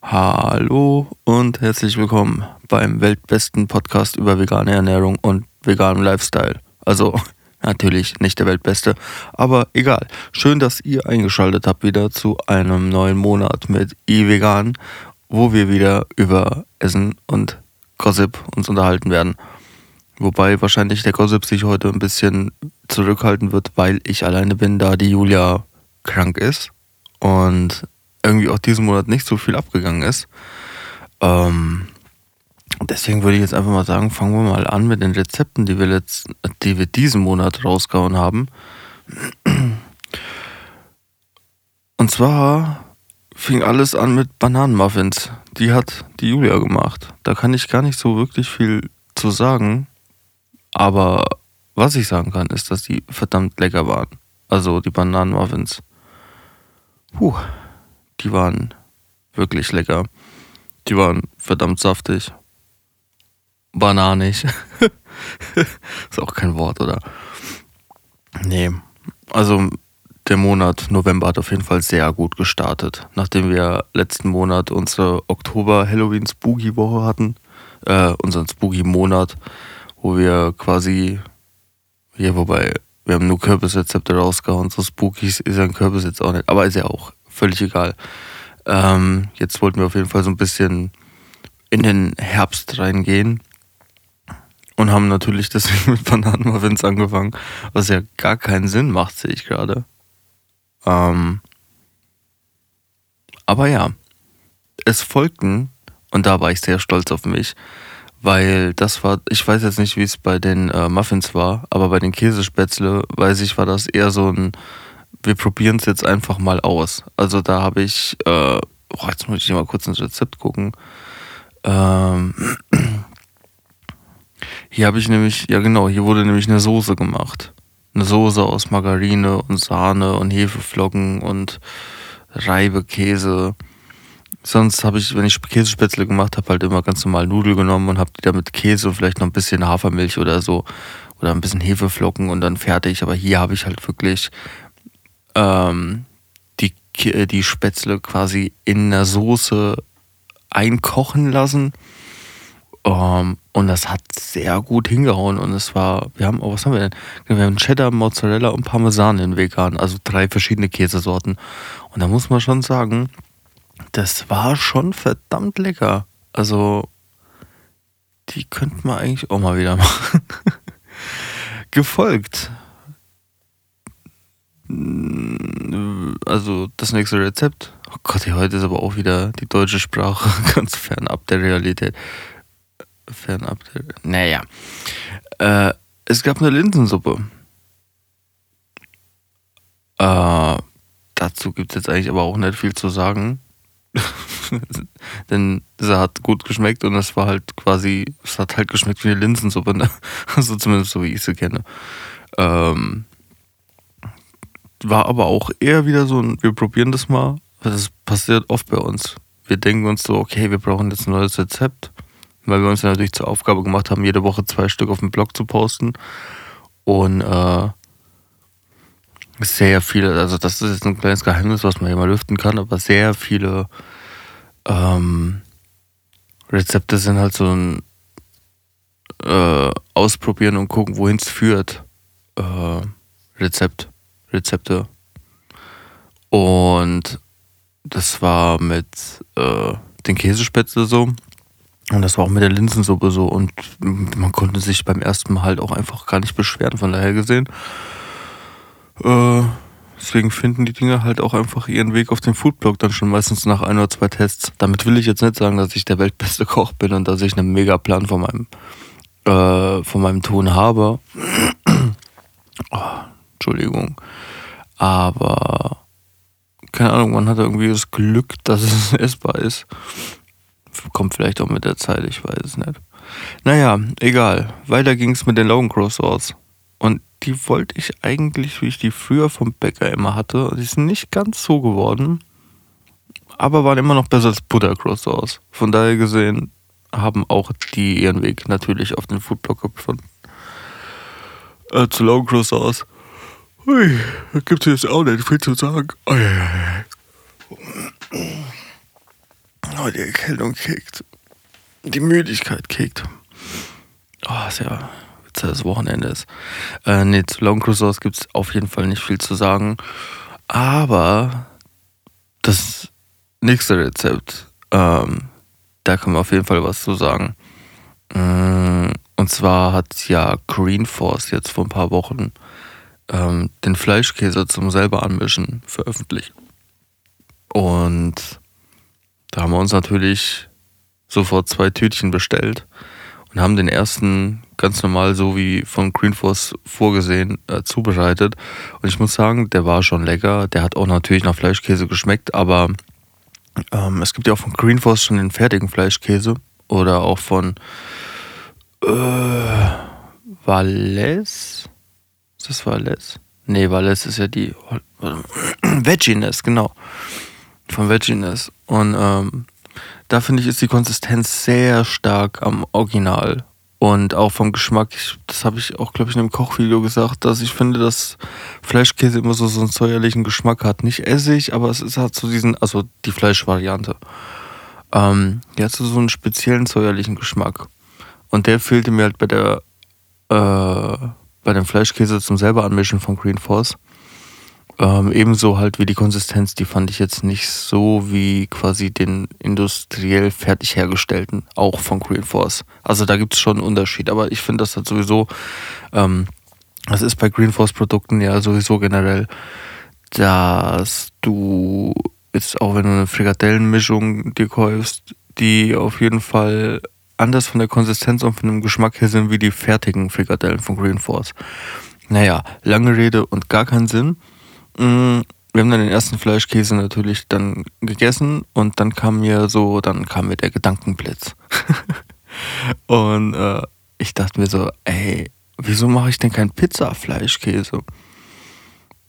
Hallo und herzlich willkommen beim weltbesten Podcast über vegane Ernährung und veganen Lifestyle. Also natürlich nicht der weltbeste, aber egal. Schön, dass ihr eingeschaltet habt wieder zu einem neuen Monat mit iVegan, wo wir wieder über Essen und Gossip uns unterhalten werden. Wobei wahrscheinlich der Gossip sich heute ein bisschen zurückhalten wird, weil ich alleine bin, da die Julia krank ist und irgendwie auch diesen Monat nicht so viel abgegangen ist. Ähm, deswegen würde ich jetzt einfach mal sagen, fangen wir mal an mit den Rezepten, die wir, letzt, die wir diesen Monat rausgehauen haben. Und zwar fing alles an mit Bananenmuffins. Die hat die Julia gemacht. Da kann ich gar nicht so wirklich viel zu sagen. Aber was ich sagen kann, ist, dass die verdammt lecker waren. Also die Bananenmuffins. Puh die waren wirklich lecker. Die waren verdammt saftig. Bananig. ist auch kein Wort, oder? Nee. Also der Monat November hat auf jeden Fall sehr gut gestartet. Nachdem wir letzten Monat unsere Oktober-Halloween-Spooky-Woche hatten, äh, unseren Spooky-Monat, wo wir quasi, ja, wobei, wir haben nur Kürbisrezepte rausgehauen, so Spookies ist ein Kürbis jetzt auch nicht, aber ist ja auch völlig egal. Ähm, jetzt wollten wir auf jeden Fall so ein bisschen in den Herbst reingehen und haben natürlich deswegen mit Bananenmuffins angefangen, was ja gar keinen Sinn macht, sehe ich gerade. Ähm, aber ja, es folgten, und da war ich sehr stolz auf mich, weil das war, ich weiß jetzt nicht, wie es bei den äh, Muffins war, aber bei den Käsespätzle, weiß ich, war das eher so ein wir probieren es jetzt einfach mal aus. Also da habe ich, äh, oh, jetzt muss ich mal kurz ins Rezept gucken. Ähm, hier habe ich nämlich, ja genau, hier wurde nämlich eine Soße gemacht. Eine Soße aus Margarine und Sahne und Hefeflocken und Reibekäse. Sonst habe ich, wenn ich Käsespätzle gemacht habe, halt immer ganz normal Nudeln genommen und habe die da mit Käse und vielleicht noch ein bisschen Hafermilch oder so oder ein bisschen Hefeflocken und dann fertig. Aber hier habe ich halt wirklich ähm, die, äh, die Spätzle quasi in der Soße einkochen lassen. Um, ähm, und das hat sehr gut hingehauen. Und es war, wir haben, oh, was haben wir denn? Wir haben Cheddar, Mozzarella und Parmesan in vegan, also drei verschiedene Käsesorten. Und da muss man schon sagen, das war schon verdammt lecker. Also, die könnten wir eigentlich auch mal wieder machen. Gefolgt also das nächste Rezept. Oh Gott, heute ist aber auch wieder die deutsche Sprache ganz fernab der Realität. Fernab der. Naja. Äh, es gab eine Linsensuppe. Äh, dazu gibt es jetzt eigentlich aber auch nicht viel zu sagen. Denn es hat gut geschmeckt und es war halt quasi, es hat halt geschmeckt wie eine Linsensuppe, ne? Also zumindest so wie ich sie kenne. Ähm, war aber auch eher wieder so ein, wir probieren das mal. Das passiert oft bei uns. Wir denken uns so, okay, wir brauchen jetzt ein neues Rezept, weil wir uns ja natürlich zur Aufgabe gemacht haben, jede Woche zwei Stück auf dem Blog zu posten. Und äh, sehr viele, also das ist jetzt ein kleines Geheimnis, was man hier mal lüften kann, aber sehr viele ähm, Rezepte sind halt so ein äh, Ausprobieren und gucken, wohin es führt. Äh, Rezept. Rezepte. Und das war mit äh, den Käsespätzle so. Und das war auch mit der Linsensuppe so. Und man konnte sich beim ersten Mal halt auch einfach gar nicht beschweren, von daher gesehen. Äh, deswegen finden die Dinge halt auch einfach ihren Weg auf den Foodblog dann schon meistens nach ein oder zwei Tests. Damit will ich jetzt nicht sagen, dass ich der weltbeste Koch bin und dass ich einen Megaplan von meinem, äh, von meinem Ton habe. oh, Entschuldigung. Aber keine Ahnung, man hat irgendwie das Glück, dass es essbar ist. Kommt vielleicht auch mit der Zeit, ich weiß es nicht. Naja, egal. Weiter ging es mit den Logan Crow Sauce. Und die wollte ich eigentlich, wie ich die früher vom Bäcker immer hatte. Die sind nicht ganz so geworden, aber waren immer noch besser als Butter Sauce. Von daher gesehen haben auch die ihren Weg natürlich auf den Foodblog gefunden. Äh, zu Logan Crow Sauce. Ui, da gibt es jetzt auch nicht viel zu sagen. Oh, die Erkältung kickt. Die Müdigkeit kickt. Oh, ist ja das Wochenende ist. Äh, nee, zu Long Crusoes gibt es auf jeden Fall nicht viel zu sagen. Aber das nächste Rezept, ähm, da kann man auf jeden Fall was zu sagen. Mm, und zwar hat ja Green Force jetzt vor ein paar Wochen ähm, den Fleischkäse zum selber anmischen veröffentlicht. Und da haben wir uns natürlich sofort zwei Tütchen bestellt und haben den ersten ganz normal so wie von Green Force vorgesehen äh, zubereitet. Und ich muss sagen, der war schon lecker. Der hat auch natürlich nach Fleischkäse geschmeckt, aber ähm, es gibt ja auch von Green Force schon den fertigen Fleischkäse oder auch von äh, Valles. Ist das Valles? Nee, Valles ist ja die Vegginess, genau. Von Vegginess. Und ähm, da finde ich, ist die Konsistenz sehr stark am Original. Und auch vom Geschmack, ich, das habe ich auch, glaube ich, in einem Kochvideo gesagt, dass ich finde, dass Fleischkäse immer so, so einen säuerlichen Geschmack hat. Nicht Essig, aber es ist halt so diesen, also die Fleischvariante. Ähm, die hat so, so einen speziellen säuerlichen Geschmack. Und der fehlte mir halt bei der, äh, bei dem Fleischkäse zum selber anmischen von Green Force. Ähm, ebenso halt wie die Konsistenz, die fand ich jetzt nicht so wie quasi den industriell fertig hergestellten, auch von Green Force. Also da gibt es schon einen Unterschied, aber ich finde das halt sowieso, ähm, das ist bei Green Force Produkten ja sowieso generell, dass du jetzt auch wenn du eine Frikadellenmischung dir kaufst, die auf jeden Fall anders von der Konsistenz und von dem Geschmack her sind wie die fertigen Frikadellen von Green Force. Naja, lange Rede und gar keinen Sinn. Mm, wir haben dann den ersten Fleischkäse natürlich dann gegessen und dann kam mir so, dann kam mir der Gedankenblitz. und äh, ich dachte mir so, ey, wieso mache ich denn kein Pizza-Fleischkäse?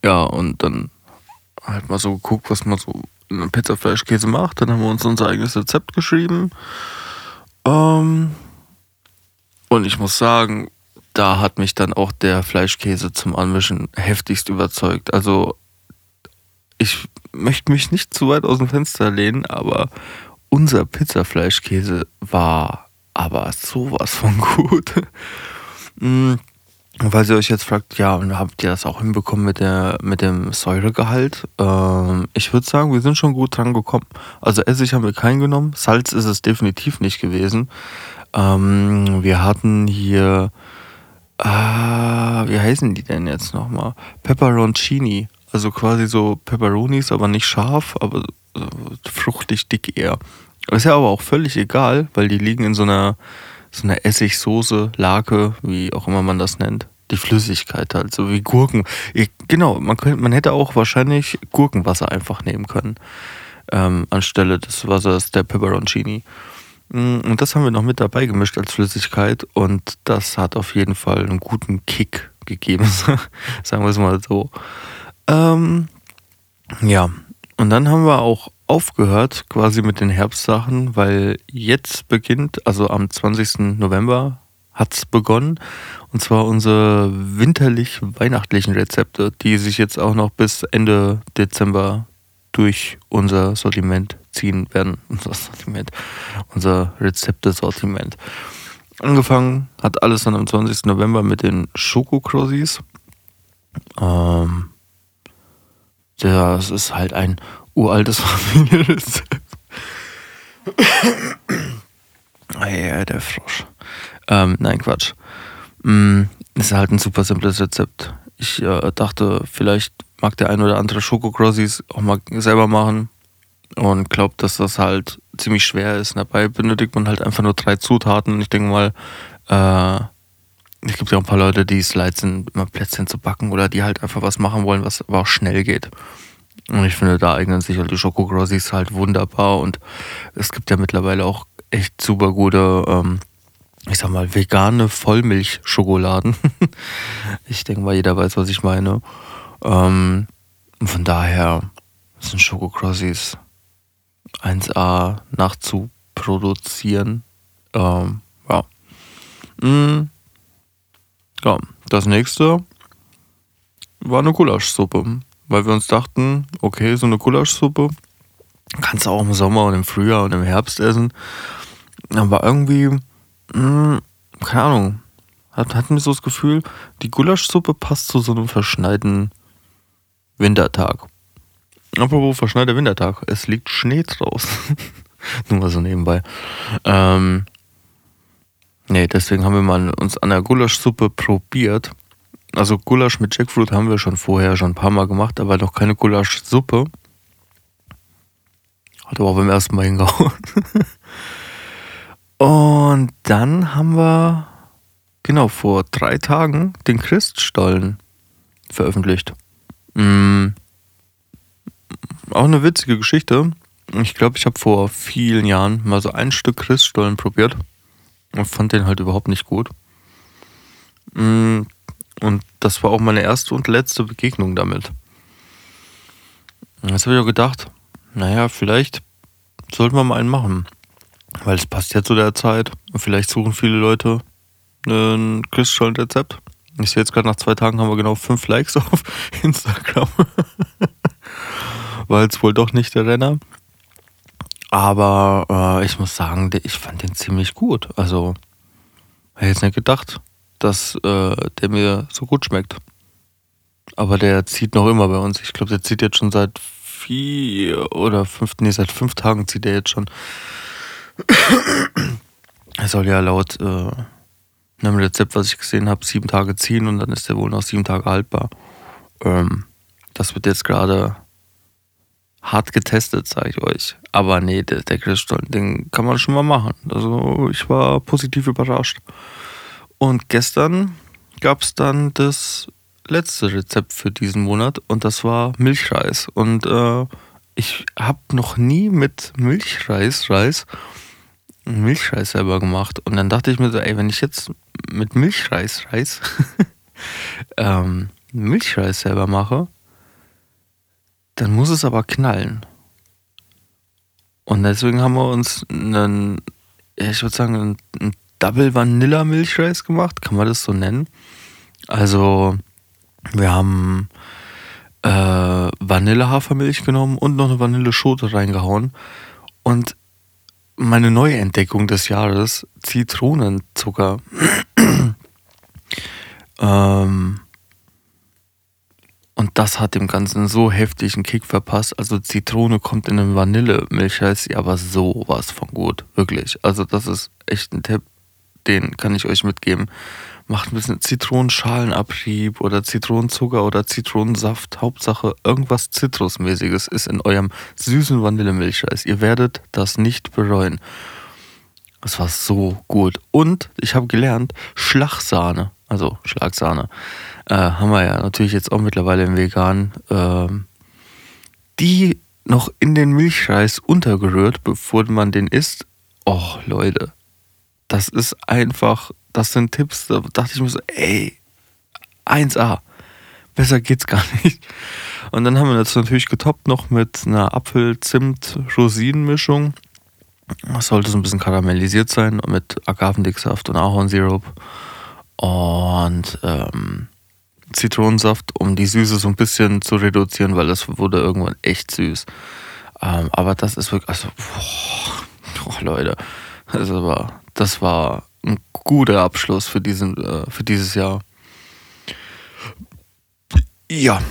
Ja, und dann halt mal so geguckt, was man so in einem Pizza-Fleischkäse macht. Dann haben wir uns unser eigenes Rezept geschrieben. Ähm, und ich muss sagen, da hat mich dann auch der Fleischkäse zum Anmischen heftigst überzeugt. Also ich möchte mich nicht zu weit aus dem Fenster lehnen, aber unser Pizzafleischkäse war aber sowas von gut. Weil ihr euch jetzt fragt, ja, habt ihr das auch hinbekommen mit, der, mit dem Säuregehalt? Ähm, ich würde sagen, wir sind schon gut dran gekommen. Also Essig haben wir keinen genommen, Salz ist es definitiv nicht gewesen. Ähm, wir hatten hier, ah, wie heißen die denn jetzt nochmal? Pepperoncini, also quasi so Pepperonis, aber nicht scharf, aber äh, fruchtig dick eher. Ist ja aber auch völlig egal, weil die liegen in so einer so eine Essigsoße, Lake, wie auch immer man das nennt. Die Flüssigkeit halt, so wie Gurken. Ich, genau, man, könnte, man hätte auch wahrscheinlich Gurkenwasser einfach nehmen können. Ähm, anstelle des Wassers der Peperoncini. Mm, und das haben wir noch mit dabei gemischt als Flüssigkeit und das hat auf jeden Fall einen guten Kick gegeben, sagen wir es mal so. Ähm, ja, und dann haben wir auch aufgehört quasi mit den Herbstsachen, weil jetzt beginnt, also am 20. November hat es begonnen. Und zwar unsere winterlich-weihnachtlichen Rezepte, die sich jetzt auch noch bis Ende Dezember durch unser Sortiment ziehen werden. Unser Sortiment, unser Rezeptesortiment. Angefangen hat alles dann am 20. November mit den Schokokrossis. Ähm, das ist halt ein uraltes Familienrezept. ja, der Frosch. Ähm, nein, Quatsch. Mm, ist halt ein super simples Rezept. Ich äh, dachte, vielleicht mag der ein oder andere Schokokrossis auch mal selber machen und glaubt, dass das halt ziemlich schwer ist. Dabei benötigt man halt einfach nur drei Zutaten. Ich denke mal, äh, es gibt ja auch ein paar Leute, die es leid sind, immer Plätzchen zu backen oder die halt einfach was machen wollen, was aber auch schnell geht. Und ich finde, da eignen sich halt die Schokokrossis halt wunderbar und es gibt ja mittlerweile auch echt super gute, ähm, ich sag mal, vegane Vollmilchschokoladen. ich denke mal, jeder weiß, was ich meine. Ähm, von daher sind Schokokrossis 1A nachzuproduzieren. Ähm, ja. Mm. Ja, das nächste war eine Gulaschsuppe weil wir uns dachten, okay, so eine Gulaschsuppe Kannst du auch im Sommer und im Frühjahr und im Herbst essen. Aber irgendwie, mh, hm, keine Ahnung, hat, hat mir so das Gefühl, die Gulaschsuppe passt zu so einem verschneiten Wintertag. Apropos verschneiter Wintertag, es liegt Schnee draußen. Nur mal so nebenbei. Ähm, nee, deswegen haben wir mal uns an der Gulaschsuppe probiert. Also Gulasch mit Jackfruit haben wir schon vorher schon ein paar Mal gemacht, aber noch keine Gulaschsuppe. Hat aber auch beim ersten Mal hingehauen. Und dann haben wir, genau, vor drei Tagen den Christstollen veröffentlicht. Mhm. Auch eine witzige Geschichte. Ich glaube, ich habe vor vielen Jahren mal so ein Stück Christstollen probiert und fand den halt überhaupt nicht gut. Mhm. Und das war auch meine erste und letzte Begegnung damit. Jetzt habe ich auch gedacht, naja, vielleicht sollten wir mal einen machen. Weil es passt ja zu der Zeit. Und vielleicht suchen viele Leute ein Christstollen-Rezept. Ich sehe jetzt gerade nach zwei Tagen haben wir genau fünf Likes auf Instagram. War jetzt wohl doch nicht der Renner. Aber äh, ich muss sagen, ich fand den ziemlich gut. Also, hätte jetzt nicht gedacht, dass äh, der mir so gut schmeckt. Aber der zieht noch immer bei uns. Ich glaube, der zieht jetzt schon seit vier oder fünf, nee, seit fünf Tagen zieht er jetzt schon. Er soll ja laut äh, einem Rezept, was ich gesehen habe, sieben Tage ziehen und dann ist der wohl noch sieben Tage haltbar. Ähm, das wird jetzt gerade hart getestet, sage ich euch. Aber nee, der, der Grillstollen, den kann man schon mal machen. Also ich war positiv überrascht. Und gestern gab es dann das letzte Rezept für diesen Monat und das war Milchreis. Und äh, ich habe noch nie mit Milchreis Reis Milchreis selber gemacht. Und dann dachte ich mir so, ey, wenn ich jetzt mit Milchreis Reis ähm, Milchreis selber mache, dann muss es aber knallen. Und deswegen haben wir uns einen, ich würde sagen, einen Double Vanilla Milchreis gemacht, kann man das so nennen. Also wir haben äh, Vanillehafermilch genommen und noch eine Vanilleschote reingehauen. Und meine neue Entdeckung des Jahres, Zitronenzucker. ähm, und das hat dem Ganzen so heftigen Kick verpasst. Also Zitrone kommt in den Vanillemilchreis, aber sowas von gut. Wirklich. Also das ist echt ein Tipp, den kann ich euch mitgeben macht ein bisschen Zitronenschalenabrieb oder Zitronenzucker oder Zitronensaft. Hauptsache irgendwas Zitrusmäßiges ist in eurem süßen Vanillemilchreis. Ihr werdet das nicht bereuen. Das war so gut. Und ich habe gelernt, Schlagsahne, also Schlagsahne, äh, haben wir ja natürlich jetzt auch mittlerweile im Vegan, äh, die noch in den Milchreis untergerührt, bevor man den isst. Oh, Leute, das ist einfach das sind Tipps, da dachte ich mir so, ey, 1A. Besser geht's gar nicht. Und dann haben wir das natürlich getoppt noch mit einer Apfel-Zimt-Rosinen-Mischung. Das sollte so ein bisschen karamellisiert sein mit Agavendicksaft und Ahornsirup und ähm, Zitronensaft, um die Süße so ein bisschen zu reduzieren, weil das wurde irgendwann echt süß. Ähm, aber das ist wirklich, also, boah, boah Leute, also war, das war ein guter Abschluss für, diesen, äh, für dieses Jahr. Ja.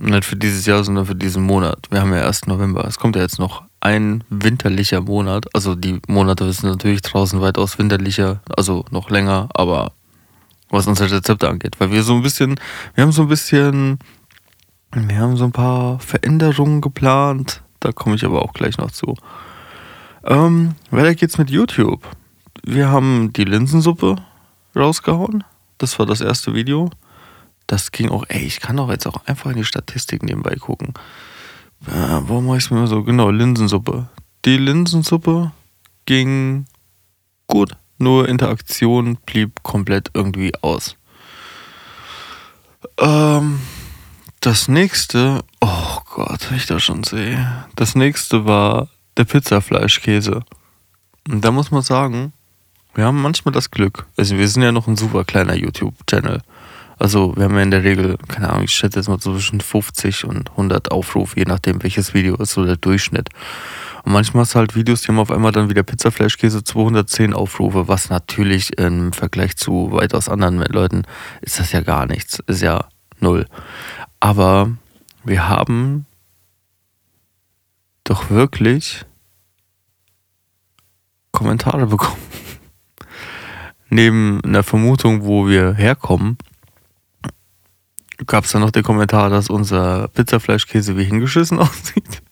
Nicht für dieses Jahr, sondern für diesen Monat. Wir haben ja erst November. Es kommt ja jetzt noch ein winterlicher Monat. Also die Monate sind natürlich draußen weitaus winterlicher, also noch länger, aber was unsere Rezepte angeht. Weil wir so ein bisschen, wir haben so ein bisschen, wir haben so ein paar Veränderungen geplant. Da komme ich aber auch gleich noch zu. Ähm, weiter geht's mit YouTube. Wir haben die Linsensuppe rausgehauen. Das war das erste Video. Das ging auch, ey, ich kann doch jetzt auch einfach in die Statistik nebenbei gucken. Äh, warum mache ich es mir so? Genau, Linsensuppe. Die Linsensuppe ging gut, nur Interaktion blieb komplett irgendwie aus. Ähm, das nächste, oh Gott, ich da schon sehe. Das nächste war der Pizzafleischkäse. Und da muss man sagen, wir haben manchmal das Glück. Also wir sind ja noch ein super kleiner YouTube-Channel. Also wir haben ja in der Regel, keine Ahnung, ich schätze jetzt mal zwischen 50 und 100 Aufrufe, je nachdem welches Video ist, so der Durchschnitt. Und manchmal hast du halt Videos, die haben auf einmal dann wieder Pizzafleischkäse 210 Aufrufe, was natürlich im Vergleich zu weitaus anderen Leuten ist das ja gar nichts, ist ja null. Aber wir haben doch wirklich Kommentare bekommen. Neben einer Vermutung, wo wir herkommen, gab es dann noch den Kommentar, dass unser Pizzafleischkäse wie hingeschissen aussieht.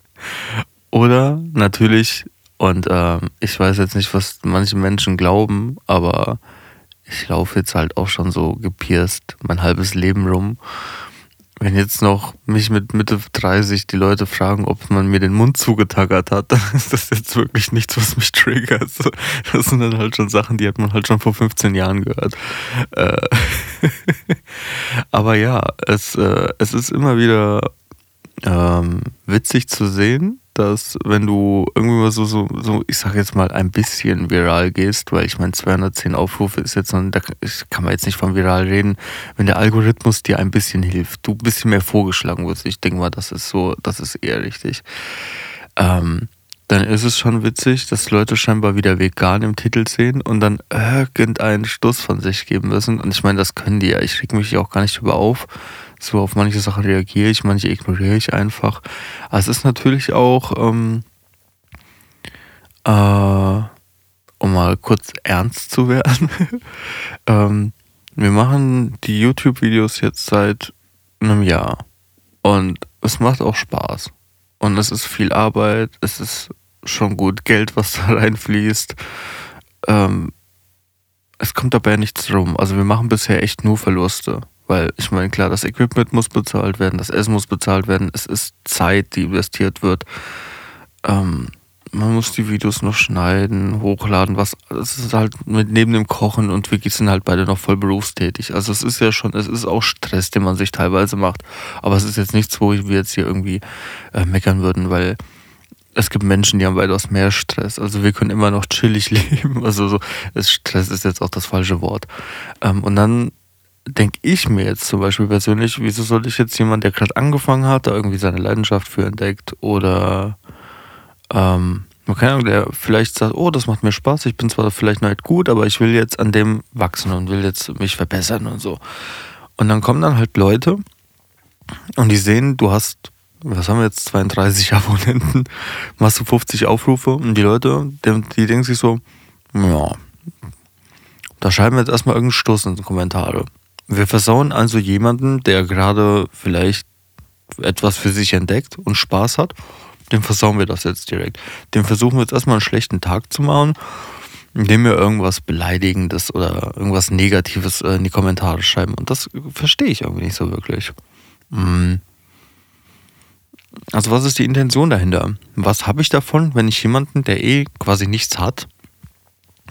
Oder natürlich, und äh, ich weiß jetzt nicht, was manche Menschen glauben, aber ich laufe jetzt halt auch schon so gepierst mein halbes Leben rum wenn jetzt noch mich mit Mitte 30 die Leute fragen, ob man mir den Mund zugetackert hat, dann ist das jetzt wirklich nichts, was mich triggert. Das sind dann halt schon Sachen, die hat man halt schon vor 15 Jahren gehört. Äh, aber ja, es, äh, es ist immer wieder ähm, witzig zu sehen, dass wenn du irgendwie mal so, so, so, ich sag jetzt mal, ein bisschen viral gehst, weil ich meine, 210 Aufrufe ist jetzt, da kann man jetzt nicht von viral reden, wenn der Algorithmus dir ein bisschen hilft, du ein bisschen mehr vorgeschlagen wirst, ich denke mal, das ist so, das ist eher richtig. Ähm, dann ist es schon witzig, dass Leute scheinbar wieder vegan im Titel sehen und dann irgendeinen Stoß von sich geben müssen. Und ich meine, das können die ja. Ich reg mich auch gar nicht über auf so auf manche Sachen reagiere ich, manche ignoriere ich einfach. Aber es ist natürlich auch, ähm, äh, um mal kurz ernst zu werden, ähm, wir machen die YouTube-Videos jetzt seit einem Jahr und es macht auch Spaß. Und es ist viel Arbeit, es ist schon gut Geld, was da reinfließt. Ähm, es kommt dabei nichts rum. Also wir machen bisher echt nur Verluste. Weil ich meine, klar, das Equipment muss bezahlt werden, das Essen muss bezahlt werden, es ist Zeit, die investiert wird. Ähm, man muss die Videos noch schneiden, hochladen, was. Es ist halt mit neben dem Kochen und Wiki sind halt beide noch voll berufstätig. Also es ist ja schon, es ist auch Stress, den man sich teilweise macht. Aber es ist jetzt nichts, wo wir jetzt hier irgendwie äh, meckern würden, weil es gibt Menschen, die haben weitaus mehr Stress. Also wir können immer noch chillig leben. Also so, Stress ist jetzt auch das falsche Wort. Ähm, und dann denke ich mir jetzt zum Beispiel persönlich, wieso soll ich jetzt jemand, der gerade angefangen hat, da irgendwie seine Leidenschaft für entdeckt oder ähm, keine Ahnung, der vielleicht sagt, oh, das macht mir Spaß, ich bin zwar vielleicht noch nicht gut, aber ich will jetzt an dem wachsen und will jetzt mich verbessern und so. Und dann kommen dann halt Leute und die sehen, du hast, was haben wir jetzt, 32 Abonnenten, machst du 50 Aufrufe und die Leute, die, die denken sich so, ja, da schreiben wir jetzt erstmal irgendeinen Stoß in die Kommentare. Wir versauen also jemanden, der gerade vielleicht etwas für sich entdeckt und Spaß hat, dem versauen wir das jetzt direkt. Dem versuchen wir jetzt erstmal einen schlechten Tag zu machen, indem wir irgendwas Beleidigendes oder irgendwas Negatives äh, in die Kommentare schreiben. Und das verstehe ich irgendwie nicht so wirklich. Mm. Also was ist die Intention dahinter? Was habe ich davon, wenn ich jemanden, der eh quasi nichts hat,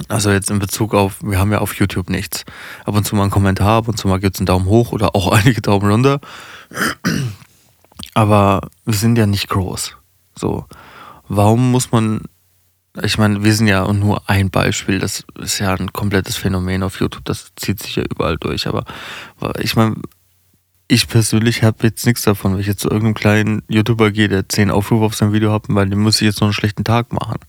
also jetzt in Bezug auf, wir haben ja auf YouTube nichts. Ab und zu mal einen Kommentar, ab und zu mal gibt es einen Daumen hoch oder auch einige Daumen runter. Aber wir sind ja nicht groß. So. Warum muss man, ich meine, wir sind ja nur ein Beispiel, das ist ja ein komplettes Phänomen auf YouTube, das zieht sich ja überall durch. Aber ich meine, ich persönlich habe jetzt nichts davon, wenn ich jetzt zu irgendeinem kleinen YouTuber gehe, der zehn Aufrufe auf sein Video hat, weil dem muss ich jetzt noch einen schlechten Tag machen.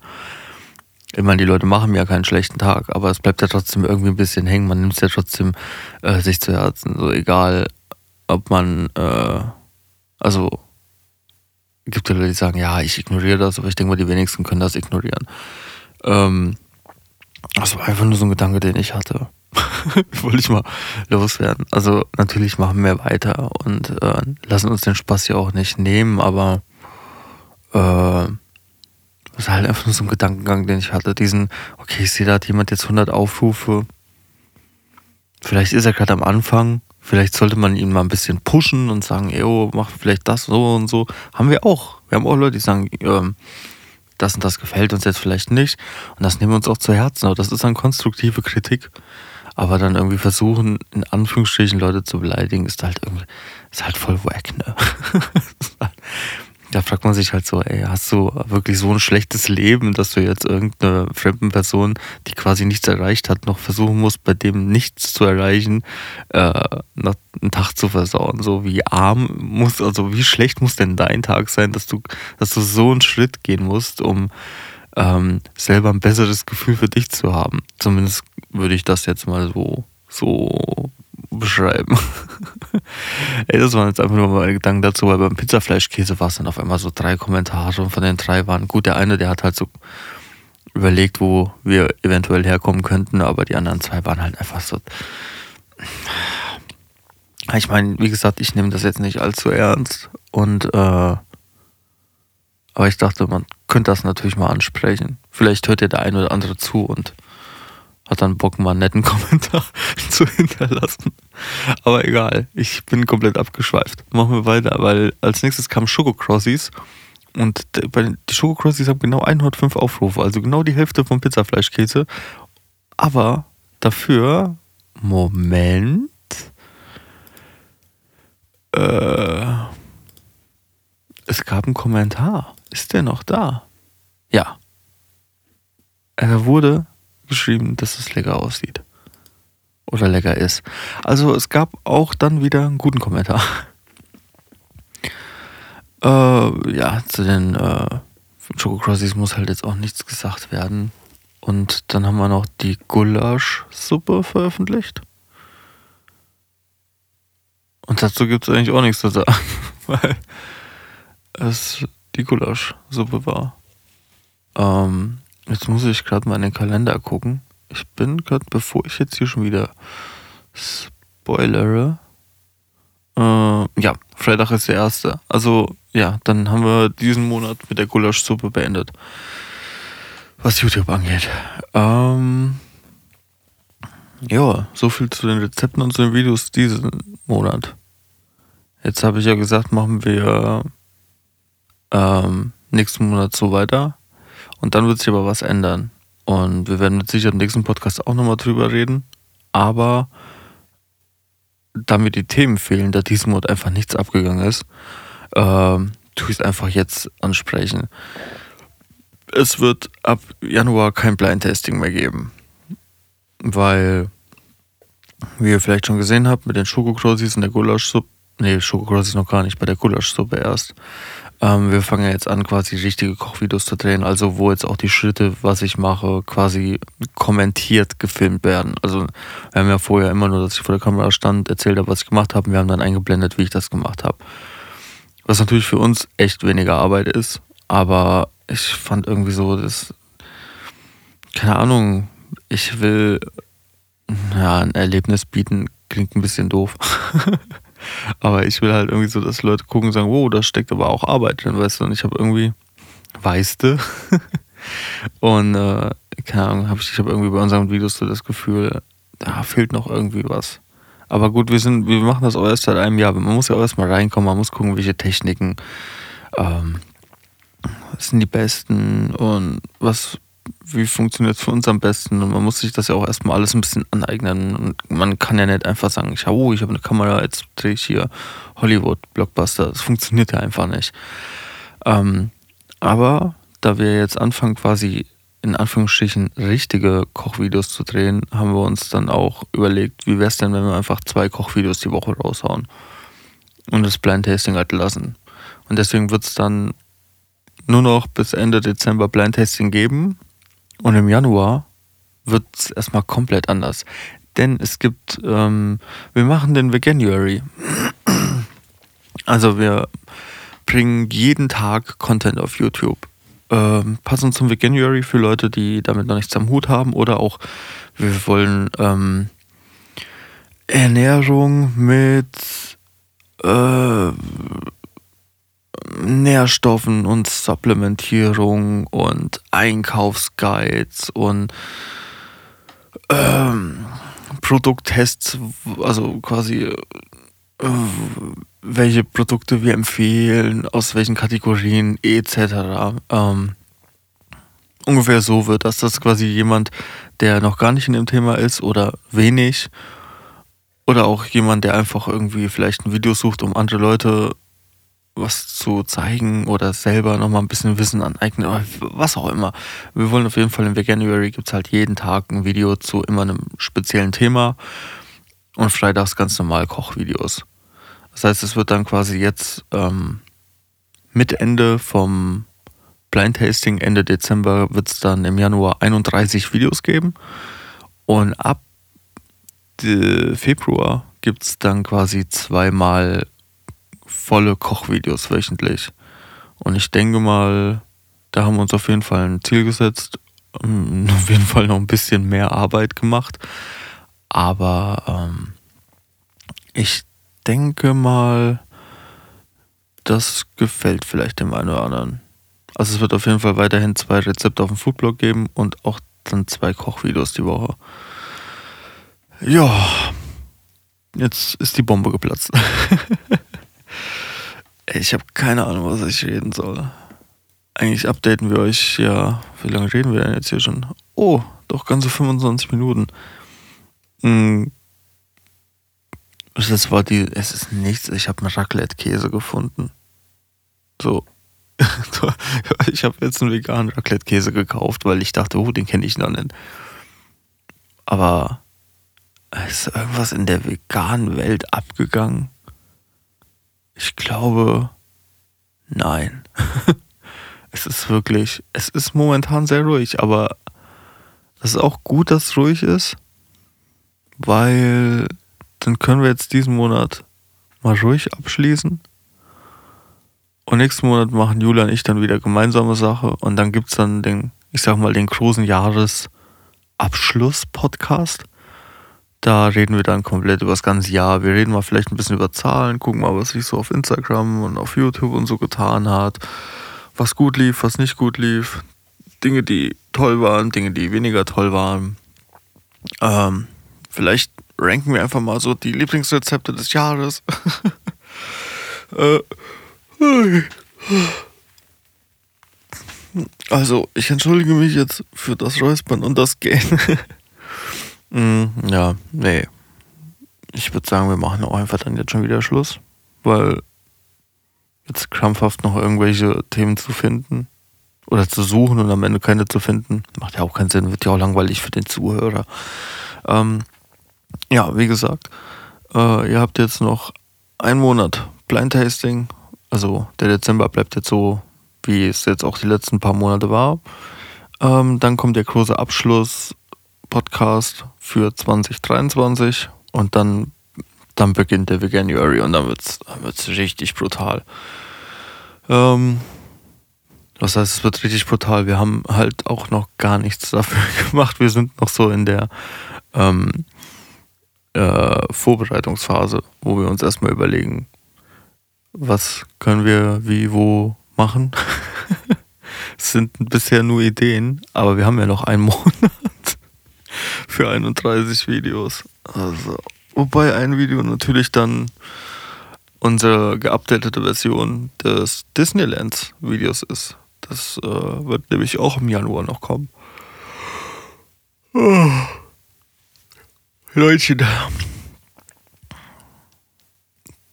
Ich meine, die Leute machen ja keinen schlechten Tag, aber es bleibt ja trotzdem irgendwie ein bisschen hängen. Man nimmt es ja trotzdem äh, sich zu Herzen. So egal, ob man, äh, also gibt ja Leute, die sagen, ja, ich ignoriere das, aber ich denke mal, die wenigsten können das ignorieren. Ähm, das war einfach nur so ein Gedanke, den ich hatte. Wollte ich mal loswerden. Also natürlich machen wir weiter und äh, lassen uns den Spaß ja auch nicht nehmen, aber äh, das ist halt einfach nur so ein Gedankengang, den ich hatte. Diesen, okay, ich sehe, da hat jemand jetzt 100 Aufrufe. Vielleicht ist er gerade am Anfang. Vielleicht sollte man ihn mal ein bisschen pushen und sagen, ey, mach vielleicht das so und so. Haben wir auch. Wir haben auch Leute, die sagen, ähm, das und das gefällt uns jetzt vielleicht nicht. Und das nehmen wir uns auch zu Herzen. Aber das ist dann konstruktive Kritik. Aber dann irgendwie versuchen, in Anführungsstrichen Leute zu beleidigen, ist halt irgendwie, ist halt voll wack, ne? da fragt man sich halt so, ey, hast du wirklich so ein schlechtes Leben, dass du jetzt irgendeine fremden Person, die quasi nichts erreicht hat, noch versuchen musst, bei dem nichts zu erreichen, äh, noch einen Tag zu versauen? So wie arm muss, also wie schlecht muss denn dein Tag sein, dass du, dass du so einen Schritt gehen musst, um ähm, selber ein besseres Gefühl für dich zu haben? Zumindest würde ich das jetzt mal so, so beschreiben. Ey, das waren jetzt einfach nur meine Gedanken dazu, weil beim Pizzafleischkäse war es dann auf einmal so drei Kommentare und von den drei waren gut. Der eine, der hat halt so überlegt, wo wir eventuell herkommen könnten, aber die anderen zwei waren halt einfach so. Ich meine, wie gesagt, ich nehme das jetzt nicht allzu ernst und äh, aber ich dachte, man könnte das natürlich mal ansprechen. Vielleicht hört ja der eine oder andere zu und hat dann Bock, mal einen netten Kommentar zu hinterlassen. Aber egal, ich bin komplett abgeschweift. Machen wir weiter, weil als nächstes kam Sugar Crossies und die Sugar Crossies haben genau 105 Aufrufe, also genau die Hälfte vom Pizzafleischkäse. Aber dafür, Moment, äh, es gab einen Kommentar. Ist der noch da? Ja. Er wurde geschrieben, dass es lecker aussieht. Oder lecker ist. Also es gab auch dann wieder einen guten Kommentar. Äh, ja, zu den äh, Choco Crossies muss halt jetzt auch nichts gesagt werden. Und dann haben wir noch die Gulasch-Suppe veröffentlicht. Und dazu gibt es eigentlich auch nichts zu sagen, weil es die Gulasch-Suppe war. Ähm, Jetzt muss ich gerade mal in den Kalender gucken. Ich bin gerade, bevor ich jetzt hier schon wieder spoilere. Äh, ja, Freitag ist der erste. Also, ja, dann haben wir diesen Monat mit der Gulaschsuppe beendet. Was YouTube angeht. Ähm, ja, so viel zu den Rezepten und zu den Videos diesen Monat. Jetzt habe ich ja gesagt, machen wir ähm, nächsten Monat so weiter. Und dann wird sich aber was ändern. Und wir werden mit Sicherheit im nächsten Podcast auch nochmal drüber reden. Aber da mir die Themen fehlen, da diesen Monat einfach nichts abgegangen ist, äh, tue ich es einfach jetzt ansprechen. Es wird ab Januar kein Blind-Testing mehr geben. Weil, wie ihr vielleicht schon gesehen habt, mit den Schokokrosis und der Gulaschsuppe, nee, Schokokrosis noch gar nicht, bei der Gulaschsuppe erst, ähm, wir fangen ja jetzt an, quasi richtige Kochvideos zu drehen, also wo jetzt auch die Schritte, was ich mache, quasi kommentiert gefilmt werden. Also wir haben ja vorher immer nur, dass ich vor der Kamera stand, erzählt habe, was ich gemacht habe und wir haben dann eingeblendet, wie ich das gemacht habe. Was natürlich für uns echt weniger Arbeit ist, aber ich fand irgendwie so, dass, keine Ahnung, ich will ja, ein Erlebnis bieten, klingt ein bisschen doof. Aber ich will halt irgendwie so, dass Leute gucken und sagen, wow, da steckt aber auch Arbeit drin, weißt du? Und ich habe irgendwie, weißt du? und äh, keine Ahnung, hab ich, ich habe irgendwie bei unseren Videos so das Gefühl, da fehlt noch irgendwie was. Aber gut, wir sind, wir machen das auch erst seit einem Jahr. Man muss ja auch erstmal reinkommen, man muss gucken, welche Techniken ähm, sind die besten und was wie funktioniert es für uns am besten? Und man muss sich das ja auch erstmal alles ein bisschen aneignen. Und man kann ja nicht einfach sagen, ich, oh, ich habe eine Kamera, jetzt drehe ich hier Hollywood-Blockbuster. Das funktioniert ja einfach nicht. Ähm, aber da wir jetzt anfangen, quasi in Anführungsstrichen richtige Kochvideos zu drehen, haben wir uns dann auch überlegt, wie wäre es denn, wenn wir einfach zwei Kochvideos die Woche raushauen und das Blind Tasting halt lassen. Und deswegen wird es dann nur noch bis Ende Dezember Blind Tasting geben und im Januar wird es erstmal komplett anders. Denn es gibt, ähm, wir machen den Veganuary. Also wir bringen jeden Tag Content auf YouTube. Ähm, passend zum Veganuary für Leute, die damit noch nichts am Hut haben oder auch wir wollen ähm, Ernährung mit äh, Nährstoffen und Supplementierung und Einkaufsguides und ähm, Produkttests, also quasi äh, welche Produkte wir empfehlen, aus welchen Kategorien etc. Ähm, ungefähr so wird, dass das quasi jemand, der noch gar nicht in dem Thema ist oder wenig oder auch jemand, der einfach irgendwie vielleicht ein Video sucht, um andere Leute was zu zeigen oder selber nochmal ein bisschen Wissen aneignen was auch immer. Wir wollen auf jeden Fall in Veganuary gibt es halt jeden Tag ein Video zu immer einem speziellen Thema und freitags ganz normal Kochvideos. Das heißt, es wird dann quasi jetzt ähm, mit Ende vom Blind Tasting, Ende Dezember, wird es dann im Januar 31 Videos geben. Und ab Februar gibt es dann quasi zweimal volle Kochvideos wöchentlich. Und ich denke mal, da haben wir uns auf jeden Fall ein Ziel gesetzt, ähm, auf jeden Fall noch ein bisschen mehr Arbeit gemacht. Aber ähm, ich denke mal, das gefällt vielleicht dem einen oder anderen. Also es wird auf jeden Fall weiterhin zwei Rezepte auf dem Foodblog geben und auch dann zwei Kochvideos die Woche. Ja, jetzt ist die Bombe geplatzt. ich habe keine Ahnung, was ich reden soll. Eigentlich updaten wir euch ja. Wie lange reden wir denn jetzt hier schon? Oh, doch ganze 25 Minuten. Hm. Das war die. Es ist nichts. Ich habe einen Raclette-Käse gefunden. So. ich habe jetzt einen veganen Raclette-Käse gekauft, weil ich dachte, oh, den kenne ich noch nicht. Aber ist irgendwas in der veganen Welt abgegangen? Ich glaube, nein. es ist wirklich, es ist momentan sehr ruhig, aber es ist auch gut, dass es ruhig ist, weil dann können wir jetzt diesen Monat mal ruhig abschließen. Und nächsten Monat machen Julia und ich dann wieder gemeinsame Sache und dann gibt es dann den, ich sag mal, den großen Jahresabschluss-Podcast. Da reden wir dann komplett über das ganze Jahr. Wir reden mal vielleicht ein bisschen über Zahlen, gucken mal, was sich so auf Instagram und auf YouTube und so getan hat. Was gut lief, was nicht gut lief. Dinge, die toll waren, Dinge, die weniger toll waren. Ähm, vielleicht ranken wir einfach mal so die Lieblingsrezepte des Jahres. äh, also, ich entschuldige mich jetzt für das Räuspern und das Gehen. mm, ja, nee. Ich würde sagen, wir machen auch einfach dann jetzt schon wieder Schluss, weil jetzt krampfhaft noch irgendwelche Themen zu finden oder zu suchen und am Ende keine zu finden, macht ja auch keinen Sinn, wird ja auch langweilig für den Zuhörer. Ähm, ja, wie gesagt, äh, ihr habt jetzt noch einen Monat Blind Tasting also der Dezember bleibt jetzt so, wie es jetzt auch die letzten paar Monate war. Ähm, dann kommt der große Abschluss-Podcast für 2023 und dann, dann beginnt der Veganuary und dann wird es dann wird's richtig brutal. Ähm, das heißt, es wird richtig brutal. Wir haben halt auch noch gar nichts dafür gemacht. Wir sind noch so in der ähm, äh, Vorbereitungsphase, wo wir uns erstmal überlegen, was können wir wie wo machen. es sind bisher nur Ideen, aber wir haben ja noch einen Monat für 31 Videos. Also, wobei ein Video natürlich dann unsere geupdatete Version des Disneylands Videos ist. Das äh, wird nämlich auch im Januar noch kommen. Oh. Leute,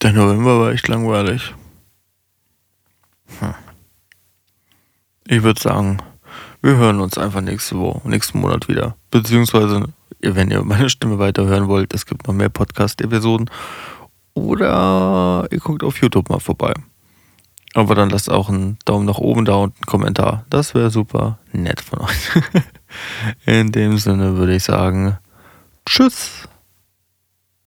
der November war echt langweilig. Hm. Ich würde sagen, wir hören uns einfach nächste Woche, nächsten Monat wieder. Beziehungsweise, wenn ihr meine Stimme weiterhören wollt, es gibt noch mehr Podcast-Episoden. Oder ihr guckt auf YouTube mal vorbei. Aber dann lasst auch einen Daumen nach oben da und einen Kommentar. Das wäre super nett von euch. In dem Sinne würde ich sagen, tschüss.